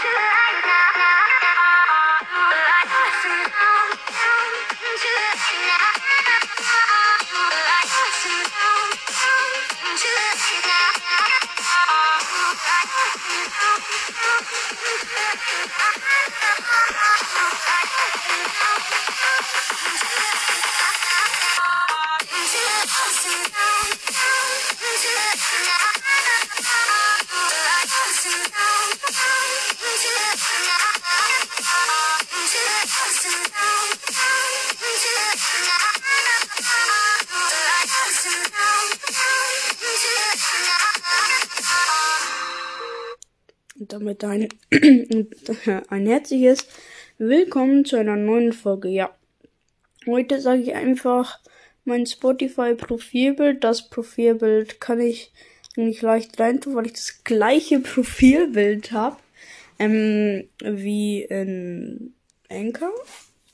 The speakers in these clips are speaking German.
Sure. Damit ein, ein herzliches Willkommen zu einer neuen Folge. Ja, heute sage ich einfach mein Spotify-Profilbild. Das Profilbild kann ich nicht leicht reintun, weil ich das gleiche Profilbild habe ähm, wie in Anchor.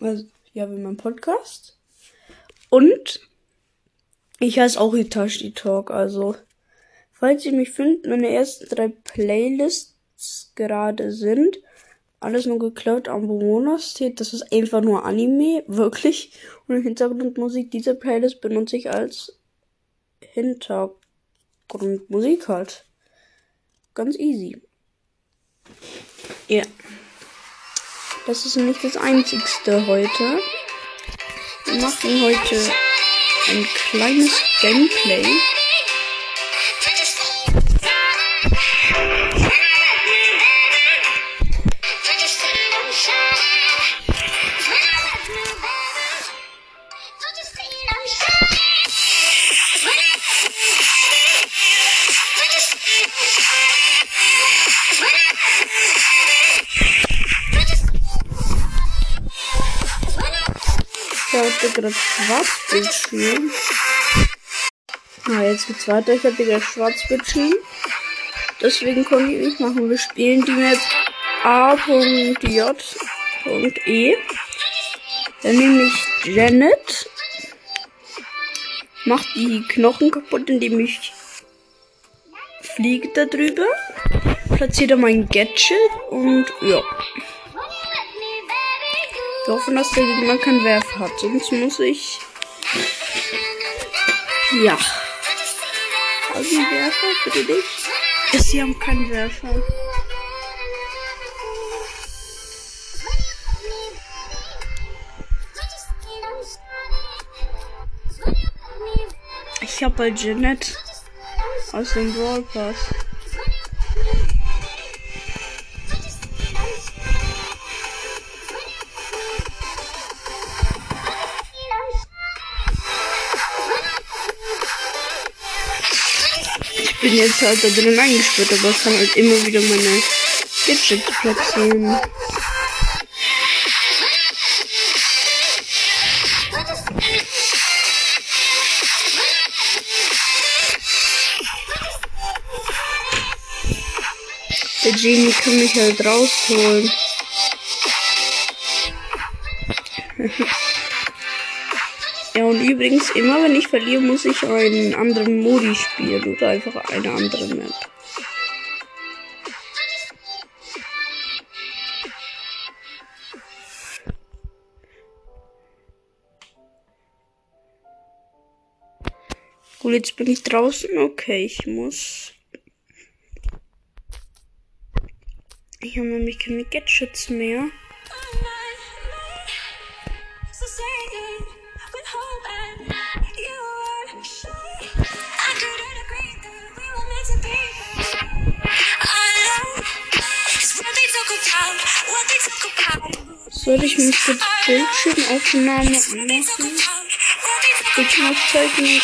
Also, ja, wie mein Podcast. Und ich heiße auch Itachi Talk. Also, falls ihr mich findet, meine ersten drei Playlists gerade sind. Alles nur geklaut am Bewohner steht. Das ist einfach nur Anime, wirklich. Und Hintergrundmusik dieser Playlist benutze ich als Hintergrundmusik halt. Ganz easy. Ja. Yeah. Das ist nicht das einzigste heute. Wir machen heute ein kleines Gameplay. Hatte gerade Schwarzbildschirm. Ah, jetzt geht's weiter. Ich hatte gerade Schwarzbildschirm. Deswegen konnte ich nicht machen. Wir spielen die Map A.J.E. Dann nehme ich Janet. Macht die Knochen kaputt, indem ich fliege da drüber. Platziere mein Gadget und ja. Wir hoffen, dass der Gegner keinen Werfer hat. Sonst muss ich. Ja. Sie einen Werfer? Bitte nicht. Sie haben keinen Werfer. Ich hab bei Janet aus dem Brawl Pass. Bin jetzt halt da drin eingesperrt, aber ich kann halt immer wieder meine Gadgets platzieren. Der Genie kann mich halt rausholen. ja, und übrigens, immer wenn ich verliere, muss ich einen anderen Modi spielen oder einfach eine andere Map. Gut, jetzt bin ich draußen. Okay, ich muss Ich habe nämlich keine Gadgets mehr. Soll ich mich kurz Bildschirmaufnahme machen? Bildschirmaufzeichnung.